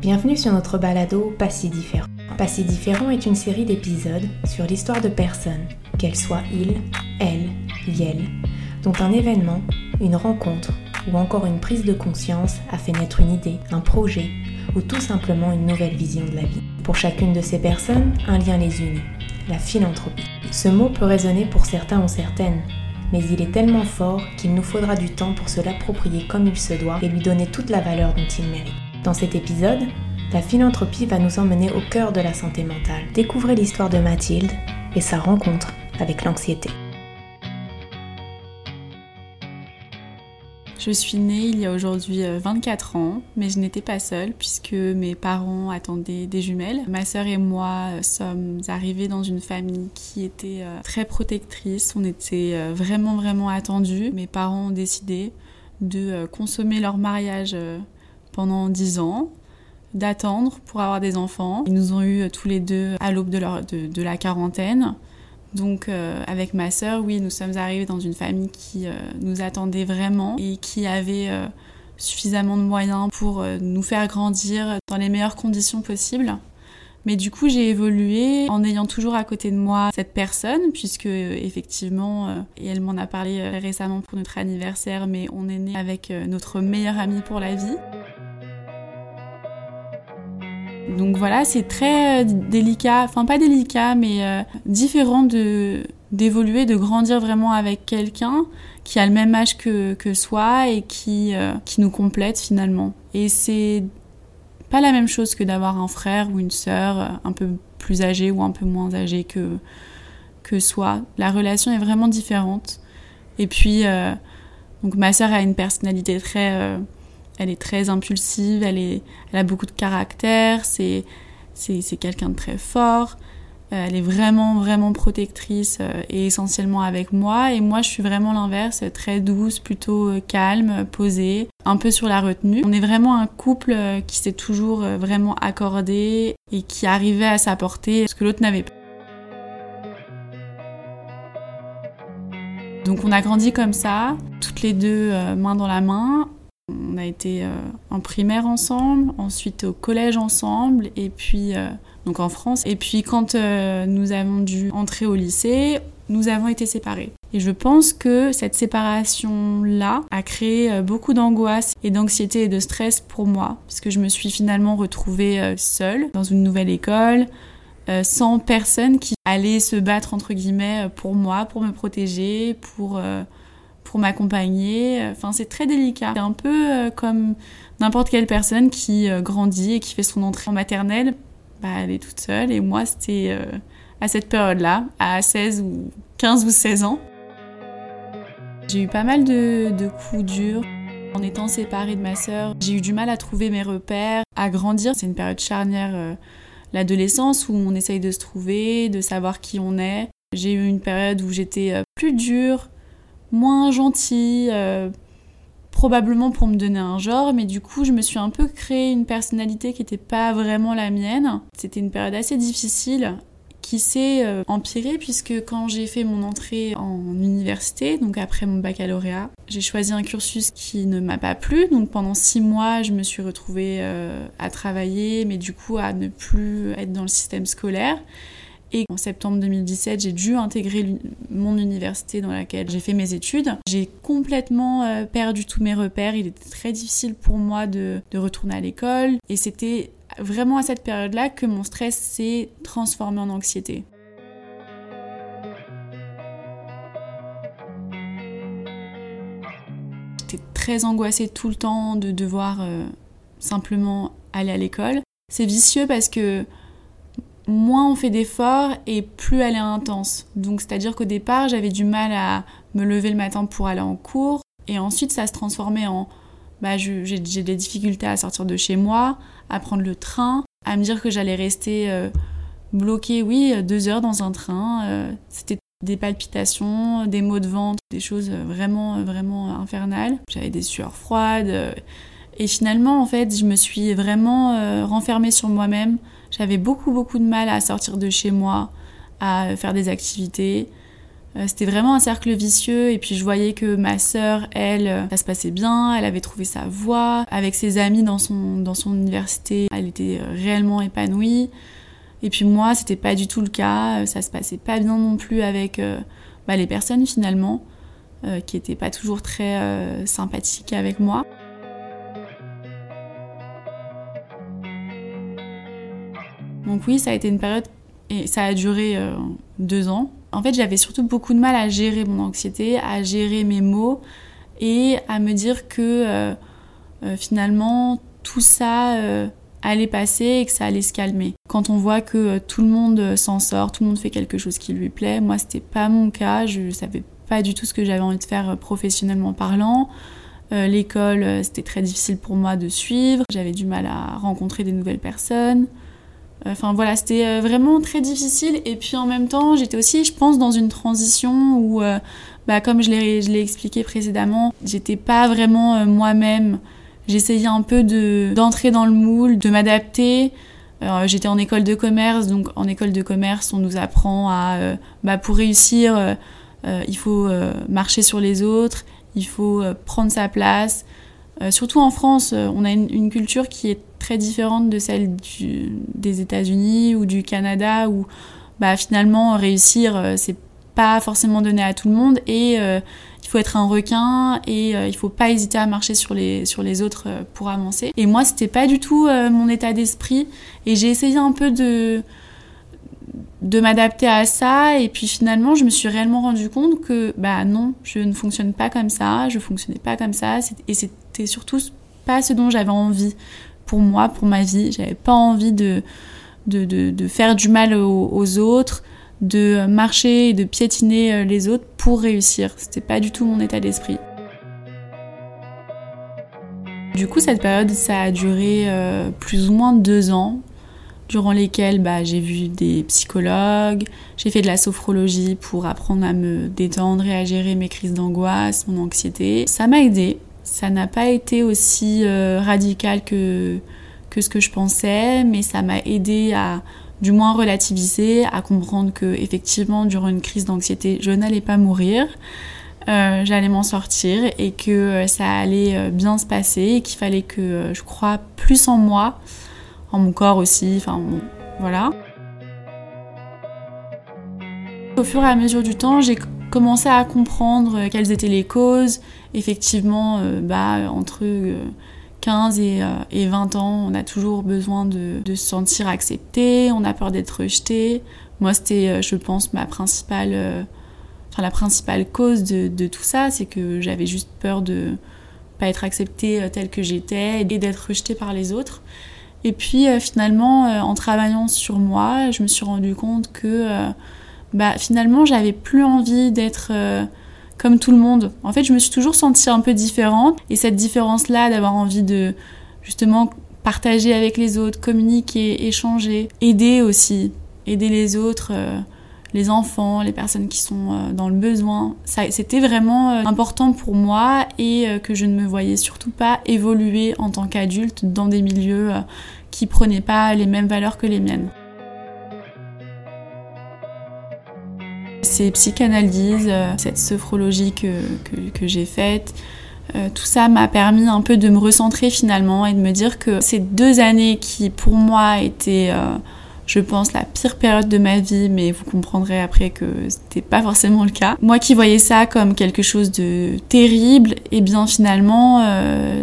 Bienvenue sur notre balado Pas si différent. Pas si différent est une série d'épisodes sur l'histoire de personnes, qu'elles soient ils, elles, yel, dont un événement, une rencontre ou encore une prise de conscience a fait naître une idée, un projet ou tout simplement une nouvelle vision de la vie. Pour chacune de ces personnes, un lien les unit, la philanthropie. Ce mot peut résonner pour certains ou certaines, mais il est tellement fort qu'il nous faudra du temps pour se l'approprier comme il se doit et lui donner toute la valeur dont il mérite. Dans cet épisode, la philanthropie va nous emmener au cœur de la santé mentale. Découvrez l'histoire de Mathilde et sa rencontre avec l'anxiété. Je suis née il y a aujourd'hui 24 euh, ans, mais je n'étais pas seule puisque mes parents attendaient des jumelles. Ma sœur et moi euh, sommes arrivés dans une famille qui était euh, très protectrice. On était vraiment vraiment attendus. Mes parents ont décidé de consommer leur mariage pendant 10 ans d'attendre pour avoir des enfants. Ils nous ont eu tous les deux à l'aube de, la quarantaine. Donc euh, avec ma sœur, oui, nous sommes arrivés dans une famille qui euh, nous attendait vraiment et qui avait euh, suffisamment de moyens pour nous faire grandir dans les meilleures conditions possibles. Mais du coup, j'ai évolué en ayant toujours à côté de moi cette personne, puisque effectivement, et elle m'en a parlé récemment pour notre anniversaire, mais on est né avec notre meilleur ami pour la vie. Donc voilà, c'est très euh, délicat, enfin pas délicat, mais euh, différent de d'évoluer, de grandir vraiment avec quelqu'un qui a le même âge que, que soi et qui, euh, qui nous complète finalement. Et c'est pas la même chose que d'avoir un frère ou une sœur un peu plus âgé ou un peu moins âgé que, que soi. La relation est vraiment différente. Et puis, donc ma sœur a une personnalité très elle est très impulsive, elle, est, elle a beaucoup de caractère, c'est, c'est, quelqu'un de très fort. Euh, elle est vraiment, vraiment protectrice euh, et essentiellement avec moi. Et moi, je suis vraiment l'inverse, très douce, plutôt euh, calme, posée, un peu sur la retenue. On est vraiment un couple qui s'est toujours vraiment accordé et qui arrivait à s'apporter ce que l'autre n'avait pas. Donc on a grandi comme ça, toutes les deux main dans la main. On a été euh, en primaire ensemble, ensuite au collège ensemble, et puis euh, donc en France. Et puis quand euh, nous avons dû entrer au lycée, nous avons été séparés. Et je pense que cette séparation-là a créé beaucoup d'angoisse et d'anxiété et de stress pour moi, puisque je me suis finalement retrouvée seule dans une nouvelle école, sans personne qui allait se battre entre guillemets pour moi, pour me protéger, pour pour m'accompagner. Enfin, c'est très délicat. C'est un peu euh, comme n'importe quelle personne qui euh, grandit et qui fait son entrée en maternelle. Bah, elle est toute seule. Et moi, c'était euh, à cette période-là, à 16 ou 15 ou 16 ans. J'ai eu pas mal de, de coups durs. En étant séparée de ma sœur, j'ai eu du mal à trouver mes repères, à grandir. C'est une période charnière, l'adolescence, où on essaye de se trouver, de savoir qui on est. J'ai eu une période où j'étais plus dure, moins gentil, euh, probablement pour me donner un genre, mais du coup je me suis un peu créé une personnalité qui n'était pas vraiment la mienne. C'était une période assez difficile qui s'est euh, empirée puisque quand j'ai fait mon entrée en université, donc après mon baccalauréat, j'ai choisi un cursus qui ne m'a pas plu. Donc pendant six mois, je me suis retrouvée euh, à travailler, mais du coup à ne plus être dans le système scolaire. Et en septembre 2017, j'ai dû intégrer mon université dans laquelle j'ai fait mes études. J'ai complètement euh, perdu tous mes repères. Il était très difficile pour moi de, retourner à l'école. Et c'était vraiment à cette période-là que mon stress s'est transformé en anxiété. J'étais très angoissée tout le temps de devoir euh, simplement aller à l'école. C'est vicieux parce que moins on fait d'efforts et plus elle est intense. Donc c'est-à-dire qu'au départ, j'avais du mal à me lever le matin pour aller en cours et ensuite ça se transformait en bah, j'ai des difficultés à sortir de chez moi, à prendre le train, à me dire que j'allais rester euh, bloquée, oui, deux heures dans un train. Euh, c'était des palpitations, des maux de ventre, des choses vraiment, vraiment infernales. J'avais des sueurs froides. et finalement, en fait, je me suis vraiment euh, renfermée sur moi-même. J'avais beaucoup beaucoup de mal à sortir de chez moi, à faire des activités. Euh, c'était vraiment un cercle vicieux et puis je voyais que ma sœur, elle, euh, ça se passait bien, elle avait trouvé sa voie. Avec ses amis dans son, dans son université, elle était euh, réellement épanouie. Et puis moi, c'était pas du tout le cas, ça se passait pas bien non plus avec bah, les personnes finalement, qui étaient pas toujours très sympathiques avec moi. Donc oui, ça a été une période et ça a duré deux ans en fait, j'avais surtout beaucoup de mal à gérer mon anxiété, à gérer mes mots et à me dire que euh, euh, finalement tout ça euh, allait passer et que ça allait se calmer. Quand on voit que tout le monde s'en sort, tout le monde fait quelque chose qui lui plaît, moi c'était pas mon cas, je savais pas du tout ce que j'avais envie de faire professionnellement parlant. L'école, c'était très difficile pour moi de suivre, j'avais du mal à rencontrer des nouvelles personnes. Enfin voilà, c'était euh, vraiment très difficile. Et puis en même temps, j'étais aussi, je pense, dans une transition où, euh, bah, comme je l'ai expliqué précédemment, j'étais pas vraiment euh, moi-même. J'essayais un peu d'entrer dans le moule, de m'adapter. J'étais en école de commerce, donc en école de commerce, on nous apprend à, bah, pour réussir, il faut marcher sur les autres, il faut prendre sa place. Surtout en France, on a une culture qui est très différente de celle des États-Unis ou du Canada où bah, finalement réussir euh, c'est pas forcément donné à tout le monde et euh, il faut être un requin et euh, il faut pas hésiter à marcher sur les, sur les autres pour avancer. Et moi c'était pas du tout mon état d'esprit et j'ai essayé un peu de de m'adapter à ça et puis finalement je me suis réellement rendu compte que bah non je ne fonctionne pas comme ça je fonctionnais pas comme ça et c'était surtout pas ce dont j'avais envie pour moi, pour ma vie. J'avais pas envie de, de, de, faire du mal aux, autres, de marcher et de piétiner euh, les autres pour réussir. C'était pas du tout mon état d'esprit. Du coup, cette période, ça a duré euh, plus ou moins deux ans, durant lesquels bah, j'ai vu des psychologues, j'ai fait de la sophrologie pour apprendre à me détendre et à gérer mes crises d'angoisse, mon anxiété. Ça m'a aidé, ça n'a pas été aussi euh, radical que, que ce que je pensais, mais ça m'a aidé à du moins relativiser, à comprendre que effectivement durant une crise d'anxiété, je n'allais pas mourir, euh, j'allais m'en sortir et que euh, ça allait bien se passer et qu'il fallait que je croie plus en moi, en mon corps aussi, enfin voilà. Au fur et à mesure du temps, j'ai commencé à comprendre quelles étaient les causes, effectivement, euh, bah, entre 15 euh, et, 20 euh, ans, on a toujours besoin de, se sentir accepté, on a peur d'être rejeté. Moi, c'était, je pense, ma principale, enfin, la principale cause de, tout ça, c'est que j'avais juste peur de pas être acceptée telle que j'étais et d'être rejetée par les autres. Et puis finalement, en travaillant sur moi, je me suis rendu compte que bah, finalement, j'avais plus envie d'être comme tout le monde. En fait, je me suis toujours sentie un peu différente. Et cette différence-là, d'avoir envie de justement partager avec les autres, communiquer, échanger, aider aussi, aider les autres, euh, les enfants, les personnes qui sont euh, dans le besoin. C'était vraiment euh, important pour moi et que je ne me voyais surtout pas évoluer en tant qu'adulte dans des milieux qui prenaient pas les mêmes valeurs que les miennes. Ces psychanalyses, euh, cette sophrologie que, que, j'ai faite, euh, tout ça m'a permis un peu de me recentrer finalement et de me dire que ces deux années qui pour moi étaient, euh, je pense, la pire période de ma vie, mais vous comprendrez après que c'était pas forcément le cas. Moi qui voyais ça comme quelque chose de terrible, et eh bien finalement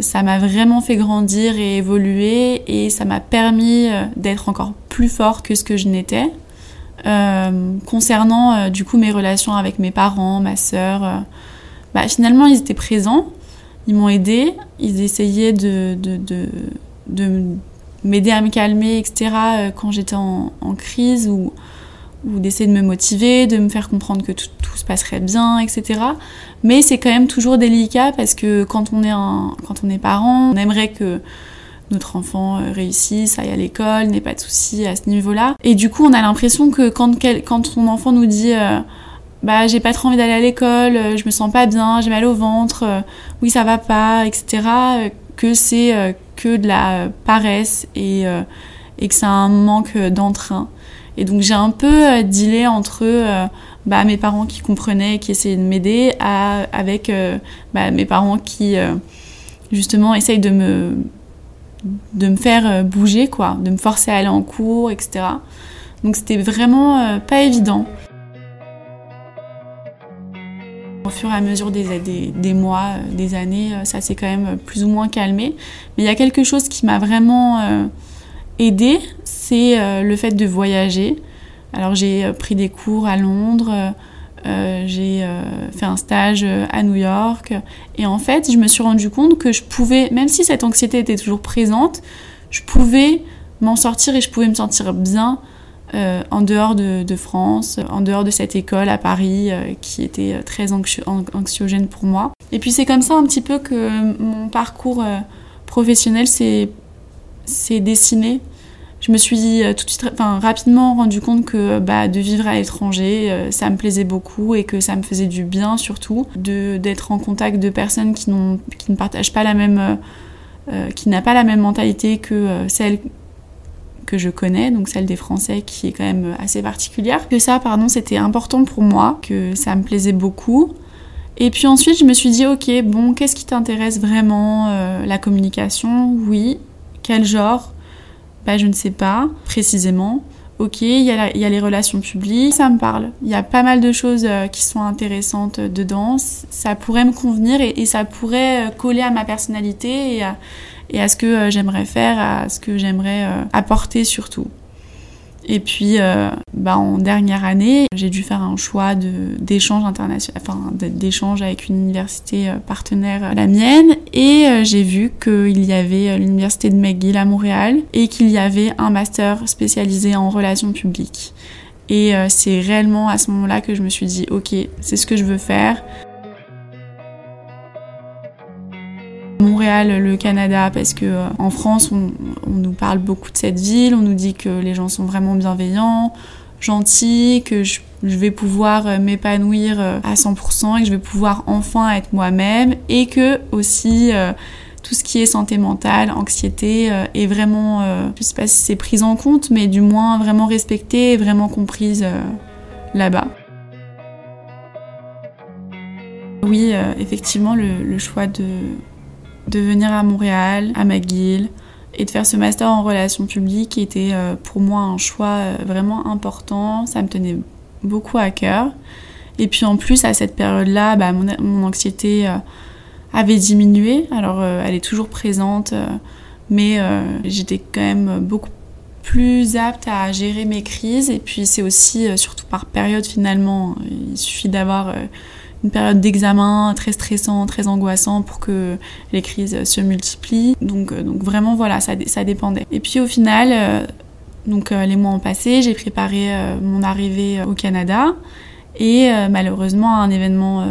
ça m'a vraiment fait grandir et évoluer et ça m'a permis d'être encore plus fort que ce que je n'étais. Euh, concernant euh, du coup mes relations avec mes parents, ma sœur, euh, bah, finalement ils étaient présents, ils m'ont aidé, ils essayaient de, de, de, de m'aider à me calmer, etc. quand j'étais en, crise ou, d'essayer de me motiver, de me faire comprendre que tout, se passerait bien, etc. Mais c'est quand même toujours délicat parce que quand on est, quand on est parent, on aimerait que notre enfant euh, réussisse, aille à l'école, n'ait pas de soucis à ce niveau-là. Et du coup, on a l'impression que quand, quand son enfant nous dit euh, bah j'ai pas trop envie d'aller à l'école, euh, je me sens pas bien, j'ai mal au ventre, oui ça va pas, etc. que c'est que de la paresse et, et que c'est un manque d'entrain. Et donc j'ai un peu dealé entre bah, mes parents qui comprenaient, qui essayaient de m'aider, avec bah, mes parents qui justement essayent de me de me faire bouger, quoi, de me forcer à aller en cours, etc. Donc c'était vraiment pas évident. Au fur et à mesure des, des, mois, euh, des années, euh, ça s'est quand même plus ou moins calmé. Mais il y a quelque chose qui m'a vraiment euh, aidé, c'est le fait de voyager. Alors j'ai pris des cours à Londres, j'ai fait un stage à New York, et en fait je me suis rendu compte que je pouvais, même si cette anxiété était toujours présente, je pouvais m'en sortir et je pouvais me sentir bien euh, en dehors de, France, en dehors de cette école à Paris euh, qui était euh, très anxiogène pour moi. Et puis c'est comme ça un petit peu que mon parcours professionnel s'est dessiné. Je me suis tout de suite, enfin, rapidement rendu compte que bah, de vivre à l'étranger, ça me plaisait beaucoup et que ça me faisait du bien surtout d'être en contact de personnes qui, qui ne partagent pas la même, qui n'a pas la même mentalité que celle que je connais, donc celle des Français qui est quand même assez particulière. Que ça, pardon, c'était important pour moi, que ça me plaisait beaucoup. Et puis ensuite, je me suis dit, ok, bon, qu'est-ce qui t'intéresse vraiment euh, La communication, oui. Quel genre? Bah, je ne sais pas précisément. Ok, il y, a les relations publiques, ça me parle. Il y a pas mal de choses euh, qui sont intéressantes dedans. Ça pourrait me convenir et, ça pourrait euh, coller à ma personnalité et à, et à ce que euh, j'aimerais faire, à ce que j'aimerais apporter surtout. Et puis, euh, bah, en dernière année, j'ai dû faire un choix d'échange international, enfin d'échange avec une université partenaire, la mienne, et j'ai vu qu'il y avait l'université de McGill à Montréal et qu'il y avait un master spécialisé en relations publiques. Et c'est réellement à ce moment-là que je me suis dit, ok, c'est ce que je veux faire. Le Canada, parce que euh, en France, on, nous parle beaucoup de cette ville, on nous dit que les gens sont vraiment bienveillants, gentils, que je, vais pouvoir euh, m'épanouir euh, à 100% et que je vais pouvoir enfin être moi-même et que aussi tout ce qui est santé mentale, anxiété est vraiment, je sais pas si c'est prise en compte, mais du moins vraiment respectée et vraiment comprise là-bas. Oui, effectivement, le choix de, de venir à Montréal, à McGill, et de faire ce master en relations publiques était euh, pour moi un choix euh, vraiment important. Ça me tenait beaucoup à cœur. Et puis en plus, à cette période-là, bah, mon, anxiété euh, avait diminué. Alors elle est toujours présente, mais j'étais quand même beaucoup plus apte à gérer mes crises. Et puis c'est aussi, surtout par période finalement, il suffit d'avoir une période d'examen très stressant, très angoissant pour que les crises se multiplient. Donc, euh, donc vraiment, voilà, ça, ça dépendait. Et puis au final, euh, donc euh, les mois ont passé, j'ai préparé mon arrivée au Canada et malheureusement un événement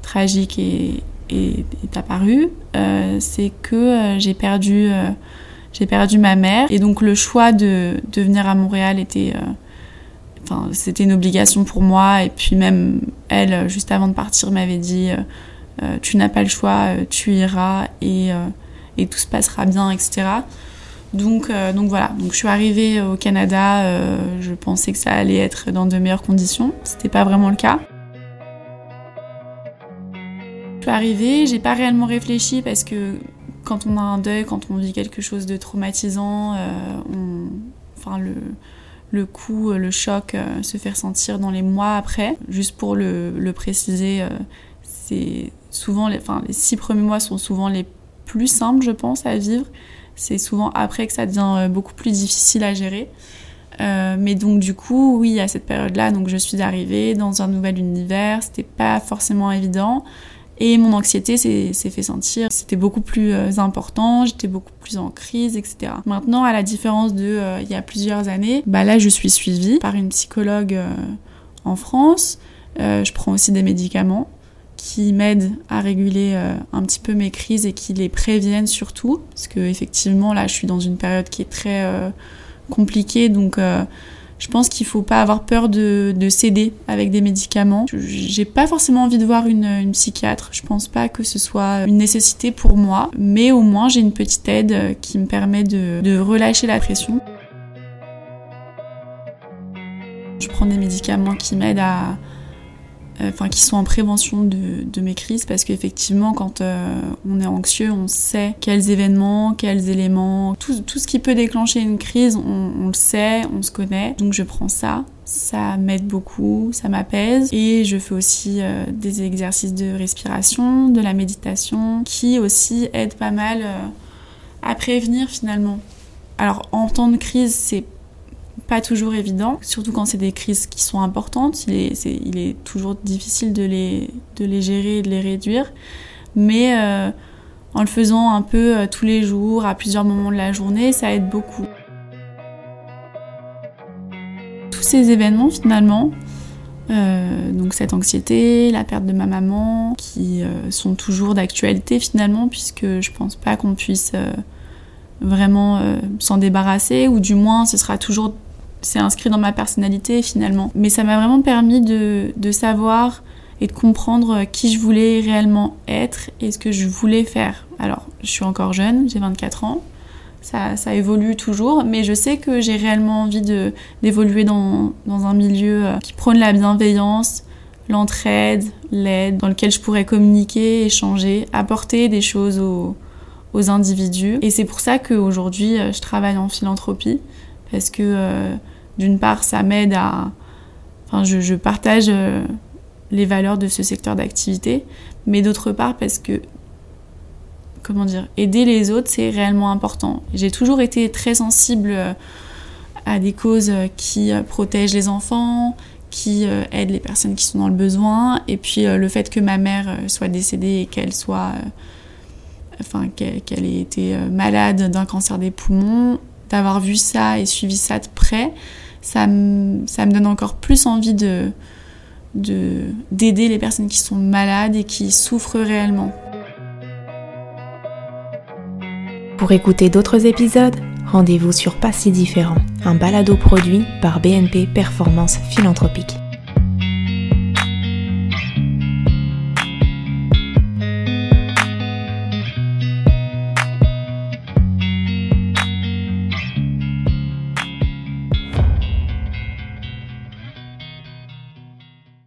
tragique est, est, apparu. C'est que j'ai perdu, j'ai perdu ma mère et donc le choix de, de venir à Montréal était C'était une obligation pour moi. Et puis même elle, juste avant de partir, m'avait dit euh, euh, tu n'as pas le choix, euh, tu iras et, tout se passera bien, etc. Donc, donc voilà. Donc je suis arrivée au Canada. je pensais que ça allait être dans de meilleures conditions. C'était pas vraiment le cas. Je suis arrivée, j'ai pas réellement réfléchi parce que quand on a un deuil, quand on vit quelque chose de traumatisant, enfin le le coup, euh, le choc euh, se fait ressentir dans les mois après. Juste pour le, préciser, euh, c'est souvent les, les six premiers mois sont souvent les plus simples, je pense, à vivre. C'est souvent après que ça devient beaucoup plus difficile à gérer. mais donc du coup, oui, à cette période-là, donc je suis arrivée dans un nouvel univers. C'était pas forcément évident. Et mon anxiété s'est fait sentir. C'était beaucoup plus euh, important, j'étais beaucoup plus en crise, etc. Maintenant, à la différence de euh, il y a plusieurs années, bah là, je suis suivie par une psychologue euh, en France. je prends aussi des médicaments qui m'aident à réguler un petit peu mes crises et qui les préviennent surtout. Parce que effectivement, là, je suis dans une période qui est très compliquée, donc je pense qu'il faut pas avoir peur de, céder avec des médicaments. J'ai pas forcément envie de voir une, psychiatre. Je pense pas que ce soit une nécessité pour moi, mais au moins j'ai une petite aide qui me permet de, relâcher la pression. Je prends des médicaments qui m'aident à, euh, enfin qui sont en prévention de, mes crises parce qu'effectivement quand euh, on est anxieux on sait quels événements, quels éléments, tout, ce qui peut déclencher une crise on, le sait, on se connaît. Donc je prends ça, ça m'aide beaucoup, ça m'apaise. Et je fais aussi euh, des exercices de respiration, de la méditation qui aussi aident pas mal à prévenir finalement. Alors en temps de crise c'est pas toujours évident, surtout quand c'est des crises qui sont importantes. Il est, toujours difficile de les, de les gérer de les réduire. Mais euh, en le faisant un peu euh, tous les jours, à plusieurs moments de la journée, ça aide beaucoup. Tous ces événements, finalement, euh, donc cette anxiété, la perte de ma maman, qui sont toujours d'actualité finalement, puisque je pense pas qu'on puisse vraiment s'en débarrasser, ou du moins ce sera toujours c'est inscrit dans ma personnalité finalement. Mais ça m'a vraiment permis de, savoir et de comprendre qui je voulais réellement être et ce que je voulais faire. Alors, je suis encore jeune, j'ai 24 ans, ça, ça, évolue toujours, mais je sais que j'ai réellement envie d'évoluer dans, dans, un milieu euh, qui prône la bienveillance, l'entraide, l'aide, dans lequel je pourrais communiquer, échanger, apporter des choses aux, aux individus. Et c'est pour ça qu'aujourd'hui, euh, je travaille en philanthropie, parce que... Euh, d'une part, ça m'aide à. Enfin, je, partage euh, les valeurs de ce secteur d'activité, mais d'autre part, parce que. Comment dire Aider les autres, c'est réellement important. J'ai toujours été très sensible à des causes qui protègent les enfants, qui aident les personnes qui sont dans le besoin, et puis le fait que ma mère soit décédée et qu'elle soit. Enfin, qu'elle ait été malade d'un cancer des poumons, d'avoir vu ça et suivi ça de près, ça me, ça me donne encore plus envie de d'aider les personnes qui sont malades et qui souffrent réellement. Pour écouter d'autres épisodes, rendez-vous sur Pas si différent, un balado produit par BNP Performance Philanthropique.